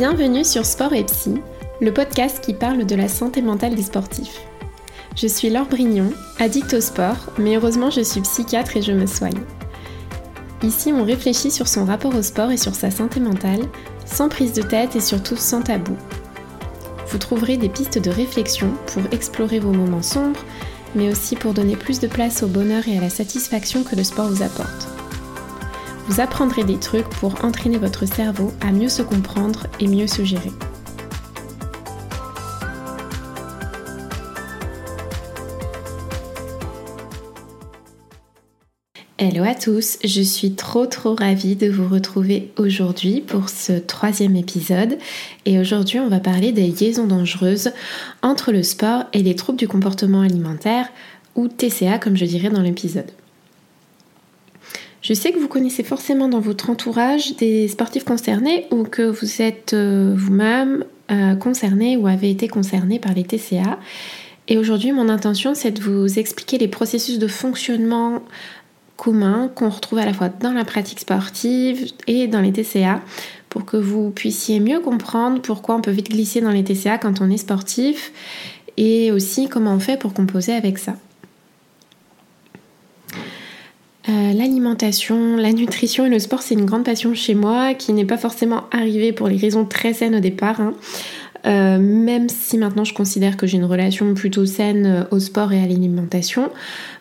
Bienvenue sur Sport et Psy, le podcast qui parle de la santé mentale des sportifs. Je suis Laure Brignon, addict au sport, mais heureusement je suis psychiatre et je me soigne. Ici, on réfléchit sur son rapport au sport et sur sa santé mentale, sans prise de tête et surtout sans tabou. Vous trouverez des pistes de réflexion pour explorer vos moments sombres, mais aussi pour donner plus de place au bonheur et à la satisfaction que le sport vous apporte. Vous apprendrez des trucs pour entraîner votre cerveau à mieux se comprendre et mieux se gérer. Hello à tous, je suis trop trop ravie de vous retrouver aujourd'hui pour ce troisième épisode et aujourd'hui on va parler des liaisons dangereuses entre le sport et les troubles du comportement alimentaire ou TCA comme je dirais dans l'épisode. Je sais que vous connaissez forcément dans votre entourage des sportifs concernés ou que vous êtes euh, vous-même euh, concerné ou avez été concerné par les TCA. Et aujourd'hui, mon intention, c'est de vous expliquer les processus de fonctionnement communs qu'on retrouve à la fois dans la pratique sportive et dans les TCA pour que vous puissiez mieux comprendre pourquoi on peut vite glisser dans les TCA quand on est sportif et aussi comment on fait pour composer avec ça. Euh, l'alimentation, la nutrition et le sport, c'est une grande passion chez moi qui n'est pas forcément arrivée pour les raisons très saines au départ. Hein. Euh, même si maintenant je considère que j'ai une relation plutôt saine euh, au sport et à l'alimentation.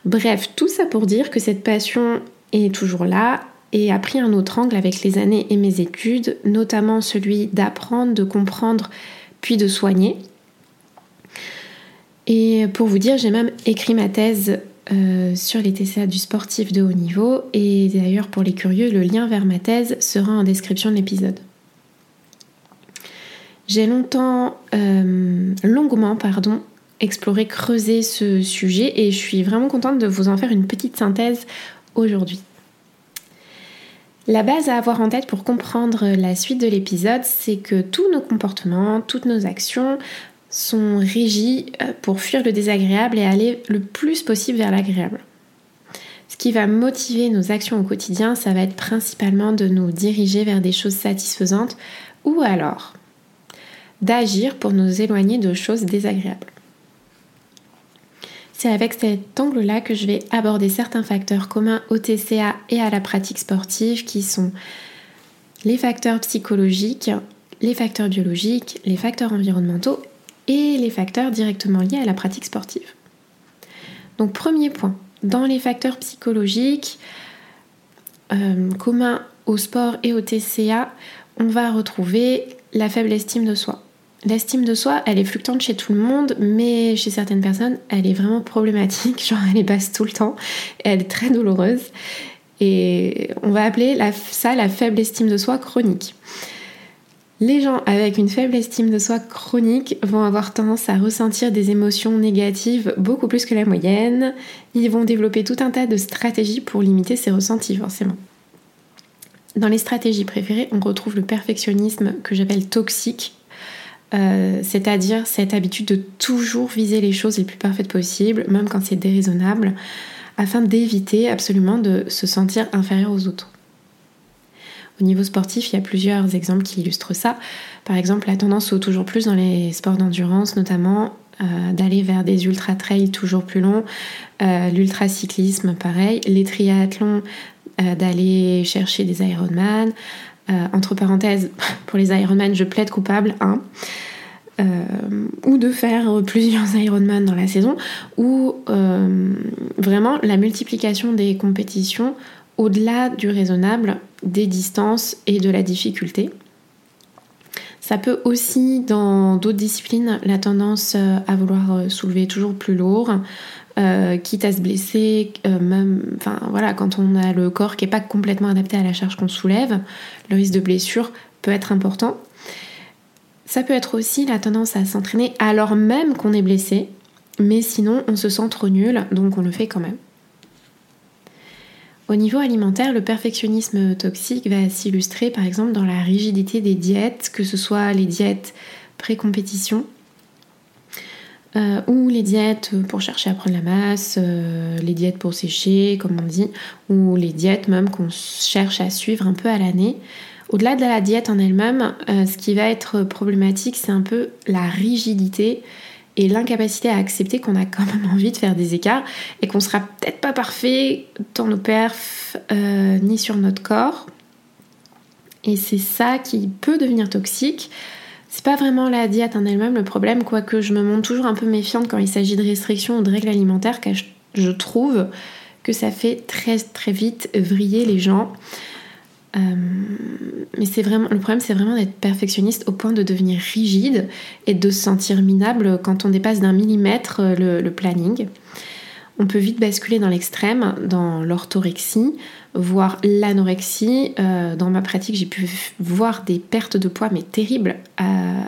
Bref, tout ça pour dire que cette passion est toujours là et a pris un autre angle avec les années et mes études, notamment celui d'apprendre, de comprendre, puis de soigner. Et pour vous dire, j'ai même écrit ma thèse euh, sur les TCA du sportif de haut niveau et d'ailleurs pour les curieux, le lien vers ma thèse sera en description de l'épisode. J'ai longtemps, euh, longuement, pardon, exploré, creusé ce sujet et je suis vraiment contente de vous en faire une petite synthèse aujourd'hui. La base à avoir en tête pour comprendre la suite de l'épisode, c'est que tous nos comportements, toutes nos actions sont régis euh, pour fuir le désagréable et aller le plus possible vers l'agréable. Ce qui va motiver nos actions au quotidien, ça va être principalement de nous diriger vers des choses satisfaisantes ou alors d'agir pour nous éloigner de choses désagréables. C'est avec cet angle-là que je vais aborder certains facteurs communs au TCA et à la pratique sportive qui sont les facteurs psychologiques, les facteurs biologiques, les facteurs environnementaux et les facteurs directement liés à la pratique sportive. Donc premier point, dans les facteurs psychologiques euh, communs au sport et au TCA, on va retrouver la faible estime de soi. L'estime de soi, elle est fluctuante chez tout le monde, mais chez certaines personnes, elle est vraiment problématique, genre elle est basse tout le temps, elle est très douloureuse. Et on va appeler ça la faible estime de soi chronique. Les gens avec une faible estime de soi chronique vont avoir tendance à ressentir des émotions négatives beaucoup plus que la moyenne. Ils vont développer tout un tas de stratégies pour limiter ces ressentis, forcément. Dans les stratégies préférées, on retrouve le perfectionnisme que j'appelle toxique, euh, c'est-à-dire cette habitude de toujours viser les choses les plus parfaites possibles, même quand c'est déraisonnable, afin d'éviter absolument de se sentir inférieur aux autres. Au niveau sportif, il y a plusieurs exemples qui illustrent ça. Par exemple, la tendance au toujours plus dans les sports d'endurance, notamment euh, d'aller vers des ultra trails toujours plus longs, euh, l'ultracyclisme pareil, les triathlons euh, d'aller chercher des Ironman. entre parenthèses, pour les Ironman, je plaide coupable, hein. ou de faire plusieurs Ironman dans la saison, ou vraiment la multiplication des compétitions au-delà du raisonnable, des distances et de la difficulté. Ça peut aussi, dans d'autres disciplines, la tendance euh, à vouloir euh, soulever toujours plus lourd, euh, quitte à se blesser, voilà, quand on a le corps qui n'est pas complètement adapté à la charge qu'on soulève, le risque de blessure peut être important. Ça peut être aussi la tendance à s'entraîner alors même qu'on est blessé, mais sinon on se sent trop nul, donc on le fait quand même. Au niveau alimentaire, le perfectionnisme toxique va s'illustrer par exemple dans la rigidité des diètes, que ce soit les diètes pré-compétition euh, ou les diètes pour chercher à prendre la masse, euh, les diètes pour sécher, comme on dit, ou les diètes même qu'on cherche à suivre un peu à l'année, Au-delà de la diète en elle-même, euh, ce qui va être problématique, c'est un peu la rigidité et l'incapacité à accepter qu'on a quand même envie de faire des écarts et qu'on sera peut-être pas parfait dans nos perfs euh, ni sur notre corps. Et c'est ça qui peut devenir toxique. C'est pas vraiment la diète en elle-même le problème, quoique je me montre toujours un peu méfiante quand il s'agit de restrictions ou de règles alimentaires, car je trouve que ça fait très très vite vriller les gens. Euh, mais c'est vraiment le problème, c'est vraiment d'être perfectionniste au point de devenir rigide et de se sentir minable quand on dépasse d'un millimètre euh, le, planning. On peut vite basculer dans l'extrême, dans l'orthorexie, voire l'anorexie. Euh, dans ma pratique, j'ai pu voir des pertes de poids, mais terribles,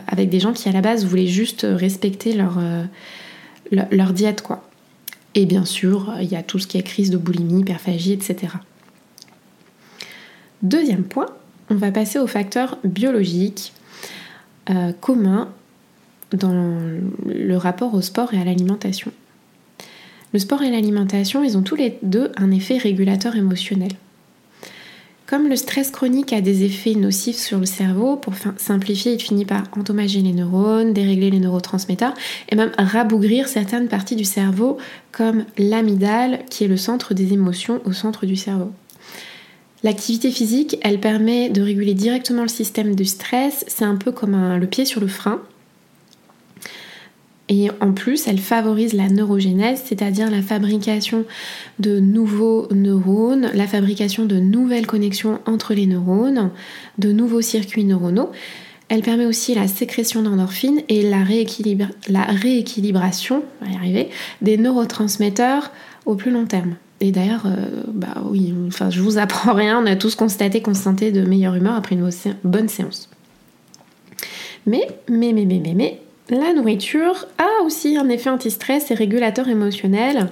avec des gens qui à la base voulaient juste respecter leur, leur diète, quoi. Et bien sûr, il y a tout ce qui est crise de boulimie, hyperphagie, etc. Deuxième point, on va passer aux facteurs biologiques euh, communs dans le rapport au sport et à l'alimentation. Le sport et l'alimentation, ils ont tous les deux un effet régulateur émotionnel. Comme le stress chronique a des effets nocifs sur le cerveau, pour simplifier, il finit par endommager les neurones, dérégler les neurotransmetteurs et même rabougrir certaines parties du cerveau comme l'amygdale qui est le centre des émotions au centre du cerveau. L'activité physique, elle permet de réguler directement le système du stress. C'est un peu comme le pied sur le frein. Et en plus, elle favorise la neurogénèse, c'est-à-dire la fabrication de nouveaux neurones, la fabrication de nouvelles connexions entre les neurones, de nouveaux circuits neuronaux. Elle permet aussi la sécrétion d'endorphines et la, la rééquilibration, des neurotransmetteurs au plus long terme. Et d'ailleurs, euh, bah oui, enfin, je vous apprends rien, on a tous constaté qu'on se sentait de meilleure humeur après une bonne séance. Mais, mais, mais, mais, mais, mais, la nourriture a aussi un effet anti-stress et régulateur émotionnel,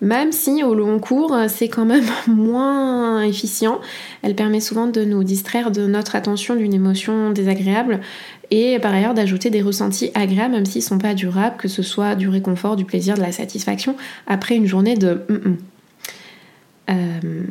même si au long cours c'est quand même moins efficient. Elle permet souvent de nous distraire de notre attention d'une émotion désagréable et par ailleurs d'ajouter des ressentis agréables même s'ils ne sont pas durables, que ce soit du réconfort, du plaisir, de la satisfaction après une journée de euh,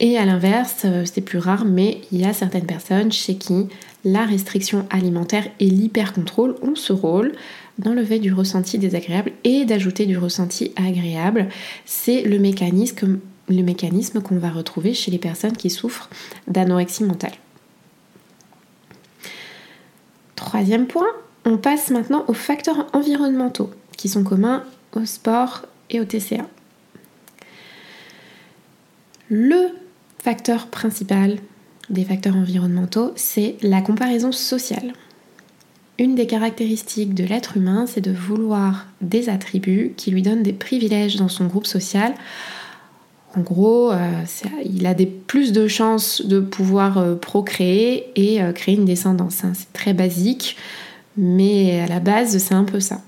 et à l'inverse, euh, c'est plus rare, mais il y a certaines personnes chez qui la restriction alimentaire et l'hypercontrôle ont ce rôle d'enlever du ressenti désagréable et d'ajouter du ressenti agréable. C'est le mécanisme, le mécanisme qu'on va retrouver chez les personnes qui souffrent d'anorexie mentale. Troisième point, on passe maintenant aux facteurs environnementaux qui sont communs au sport et au TCA. Le facteur principal des facteurs environnementaux, c'est la comparaison sociale. Une des caractéristiques de l'être humain, c'est de vouloir des attributs qui lui donnent des privilèges dans son groupe social. En gros, euh, il a plus de chances de pouvoir euh, procréer et euh, créer une descendance. Hein. C'est très basique, mais à la base, c'est un peu ça.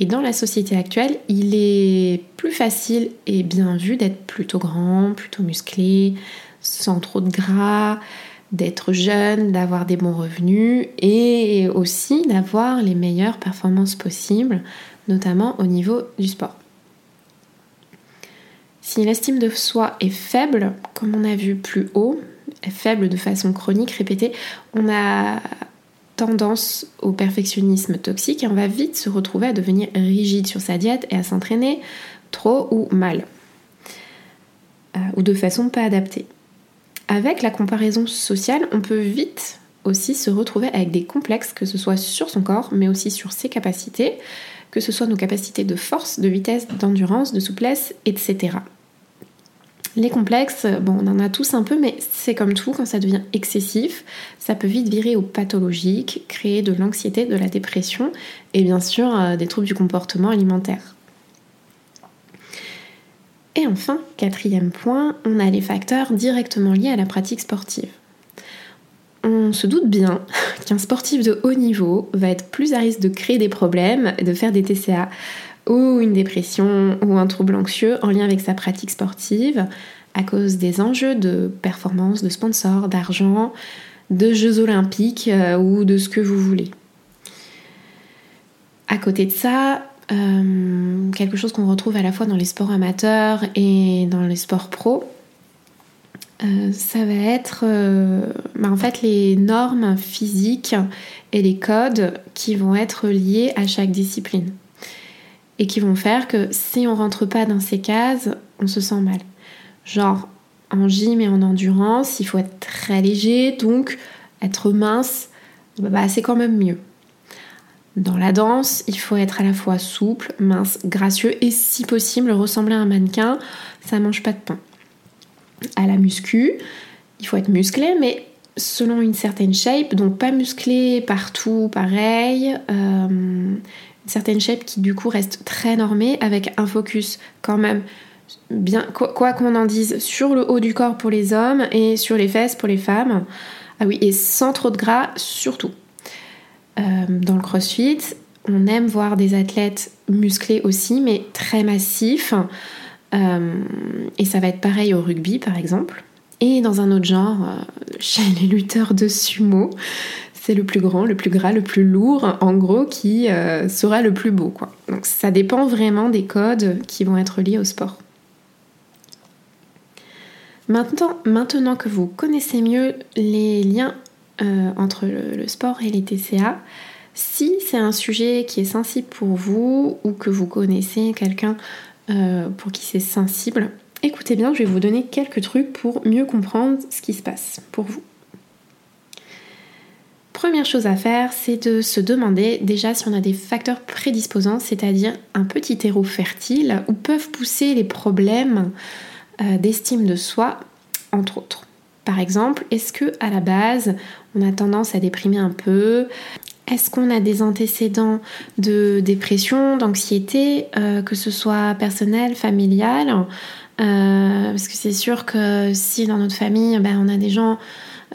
Et dans la société actuelle, il est plus facile et bien vu d'être plutôt grand, plutôt musclé, sans trop de gras, d'être jeune, d'avoir des bons revenus et aussi d'avoir les meilleures performances possibles, notamment au niveau du sport. Si l'estime de soi est faible, comme on a vu plus haut, faible de façon chronique, répétée, on a tendance au perfectionnisme toxique et on va vite se retrouver à devenir rigide sur sa diète et à s'entraîner trop ou mal. Euh, ou de façon pas adaptée. Avec la comparaison sociale, on peut vite aussi se retrouver avec des complexes, que ce soit sur son corps, mais aussi sur ses capacités, que ce soit nos capacités de force, de vitesse, d'endurance, de souplesse, etc. Les complexes, bon, on en a tous un peu, mais c'est comme tout, quand ça devient excessif, ça peut vite virer au pathologique, créer de l'anxiété, de la dépression et bien sûr euh, des troubles du comportement alimentaire. Et enfin, quatrième point, on a les facteurs directement liés à la pratique sportive. On se doute bien qu'un sportif de haut niveau va être plus à risque de créer des problèmes, de faire des TCA, ou une dépression ou un trouble anxieux en lien avec sa pratique sportive à cause des enjeux de performance, de sponsors, d'argent, de Jeux olympiques euh, ou de ce que vous voulez. À côté de ça, euh, quelque chose qu'on retrouve à la fois dans les sports amateurs et dans les sports pro, euh, ça va être bah, en fait les normes physiques et les codes qui vont être liés à chaque discipline et qui vont faire que si on rentre pas dans ces cases, on se sent mal. Genre en gym et en endurance, il faut être très léger, donc être mince, bah, c'est quand même mieux. Dans la danse, il faut être à la fois souple, mince, gracieux et si possible ressembler à un mannequin, ça mange pas de pain à la muscu. Il faut être musclé, mais selon une certaine shape, donc pas musclé partout pareil. Euh, une certaine shape qui du coup reste très normée avec un focus quand même bien quoi qu'on en dise sur le haut du corps pour les hommes et sur les fesses pour les femmes. Ah oui, et sans trop de gras surtout. Euh, dans le crossfit, on aime voir des athlètes musclés aussi, mais très massifs. Euh, et ça va être pareil au rugby par exemple. Et dans un autre genre, euh, chez les lutteurs de sumo, c'est le plus grand, le plus gras, le plus lourd, en gros, qui euh, sera le plus beau. Donc ça dépend vraiment des codes qui vont être liés au sport. Maintenant, maintenant que vous connaissez mieux les liens entre le, sport et les TCA, si c'est un sujet qui est sensible pour vous ou que vous connaissez quelqu'un euh, pour qui c'est sensible, écoutez bien, je vais vous donner quelques trucs pour mieux comprendre ce qui se passe pour vous. Première chose à faire, c'est de se demander déjà si on a des facteurs prédisposants, c'est-à-dire un petit terreau fertile où peuvent pousser les problèmes euh, d'estime de soi, entre autres. Par exemple, est-ce que à la base, on a tendance à déprimer un peu? Est-ce qu'on a des antécédents de dépression, d'anxiété, euh, que ce soit personnel, familial? Euh, Parce que c'est sûr que si dans notre famille, ben, on a des gens,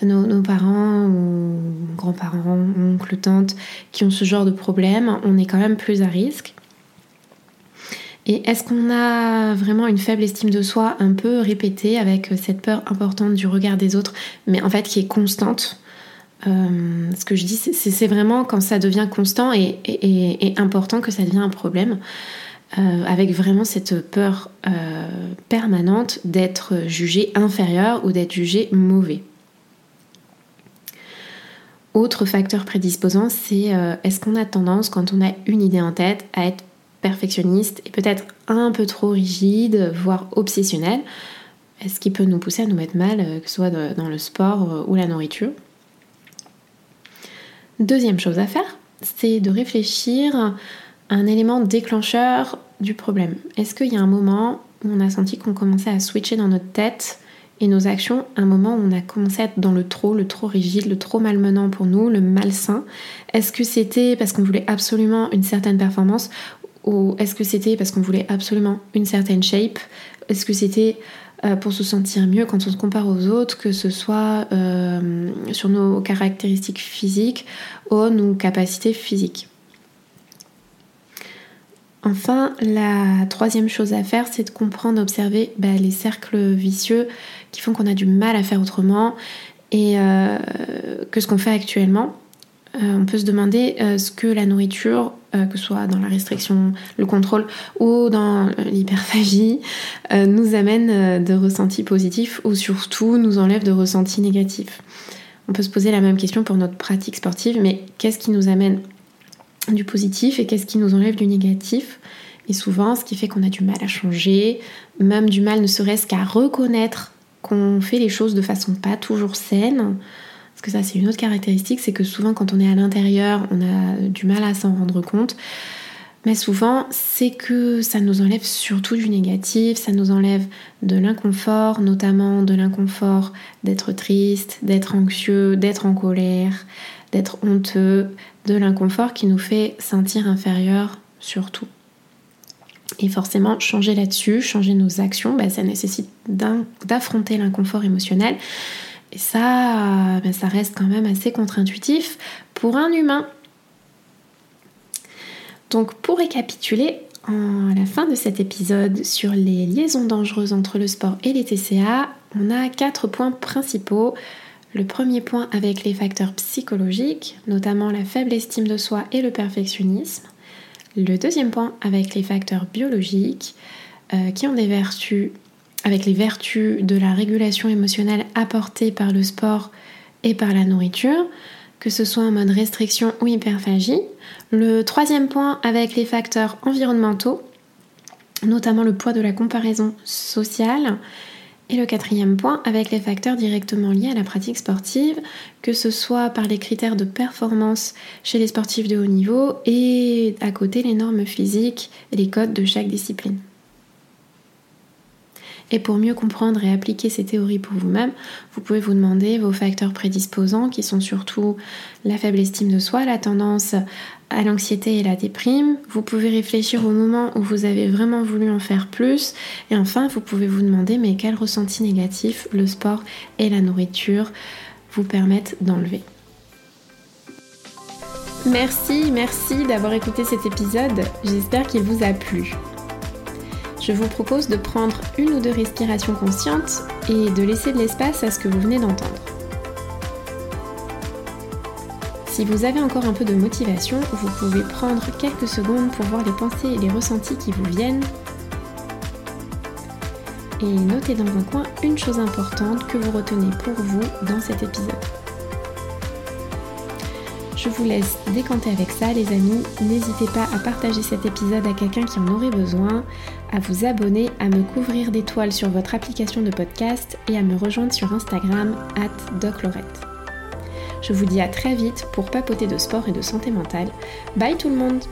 nos, parents ou grands-parents, oncles, tantes, qui ont ce genre de problème, on est quand même plus à risque. Et est-ce qu'on a vraiment une faible estime de soi un peu répétée avec cette peur importante du regard des autres, mais en fait qui est constante? Euh, ce que je dis, c'est vraiment quand ça devient constant et, important que ça devient un problème, euh, avec vraiment cette peur euh, permanente d'être jugé inférieur ou d'être jugé mauvais. Autre facteur prédisposant, c'est est-ce qu'on a tendance, quand on a une idée en tête, à être perfectionniste et peut-être un peu trop rigide, voire obsessionnel, est-ce qui peut nous pousser à nous mettre mal, que ce soit dans le sport ou la nourriture? Deuxième chose à faire, c'est de réfléchir un élément déclencheur du problème. Est-ce qu'il y a un moment où on a senti qu'on commençait à switcher dans notre tête et nos actions, un moment où on a commencé à être dans le trop, le trop rigide, le trop malmenant pour nous, le malsain? Est-ce que c'était parce qu'on voulait absolument une certaine performance ou est-ce que c'était parce qu'on voulait absolument une certaine shape? Est-ce que c'était euh, pour se sentir mieux quand on se compare aux autres, que ce soit euh, sur nos caractéristiques physiques ou nos capacités physiques? Enfin, la troisième chose à faire, c'est de comprendre, d'observer bah, les cercles vicieux qui font qu'on a du mal à faire autrement et euh, que ce qu'on fait actuellement. Euh, on peut se demander euh, ce que la nourriture, que ce soit dans la restriction, le contrôle ou dans l'hyperphagie, nous amène de ressentis positifs ou surtout nous enlève de ressentis négatifs. On peut se poser la même question pour notre pratique sportive, mais qu'est-ce qui nous amène du positif et qu'est-ce qui nous enlève du négatif Et souvent, ce qui fait qu'on a du mal à changer, même du mal ne serait-ce qu'à reconnaître qu'on fait les choses de façon pas toujours saine, que ça c'est une autre caractéristique, c'est que souvent quand on est à l'intérieur, on a du mal à s'en rendre compte. Mais souvent, c'est que ça nous enlève surtout du négatif, ça nous enlève de l'inconfort, notamment de l'inconfort d'être triste, d'être anxieux, d'être en colère, d'être honteux, de l'inconfort qui nous fait sentir inférieur surtout. Et forcément, changer là-dessus, changer nos actions, bah, ça nécessite d'affronter l'inconfort émotionnel, et ça, ben, ça reste quand même assez contre-intuitif pour un humain. Donc pour récapituler, à la fin de cet épisode sur les liaisons dangereuses entre le sport et les TCA, on a quatre points principaux. Le premier point avec les facteurs psychologiques, notamment la faible estime de soi et le perfectionnisme. Le deuxième point avec les facteurs biologiques, euh, qui ont des vertus avec les vertus de la régulation émotionnelle apportées par le sport et par la nourriture, que ce soit en mode restriction ou hyperphagie. Le troisième point avec les facteurs environnementaux, notamment le poids de la comparaison sociale. Et le quatrième point avec les facteurs directement liés à la pratique sportive, que ce soit par les critères de performance chez les sportifs de haut niveau et à côté les normes physiques et les codes de chaque discipline. Et pour mieux comprendre et appliquer ces théories pour vous-même, vous pouvez vous demander vos facteurs prédisposants qui sont surtout la faible estime de soi, la tendance à l'anxiété et la déprime. Vous pouvez réfléchir au moment où vous avez vraiment voulu en faire plus. Et enfin, vous pouvez vous demander mais quel ressenti négatif le sport et la nourriture vous permettent d'enlever? Merci, merci d'avoir écouté cet épisode. J'espère qu'il vous a plu je vous propose de prendre une ou deux respirations conscientes et de laisser de l'espace à ce que vous venez d'entendre. Si vous avez encore un peu de motivation, vous pouvez prendre quelques secondes pour voir les pensées et les ressentis qui vous viennent. Et notez dans un coin une chose importante que vous retenez pour vous dans cet épisode. Je vous laisse décanter avec ça les amis. N'hésitez pas à partager cet épisode à quelqu'un qui en aurait besoin, à vous abonner, à me couvrir d'étoiles sur votre application de podcast et à me rejoindre sur Instagram doclorette. Je vous dis à très vite pour papoter de sport et de santé mentale. Bye tout le monde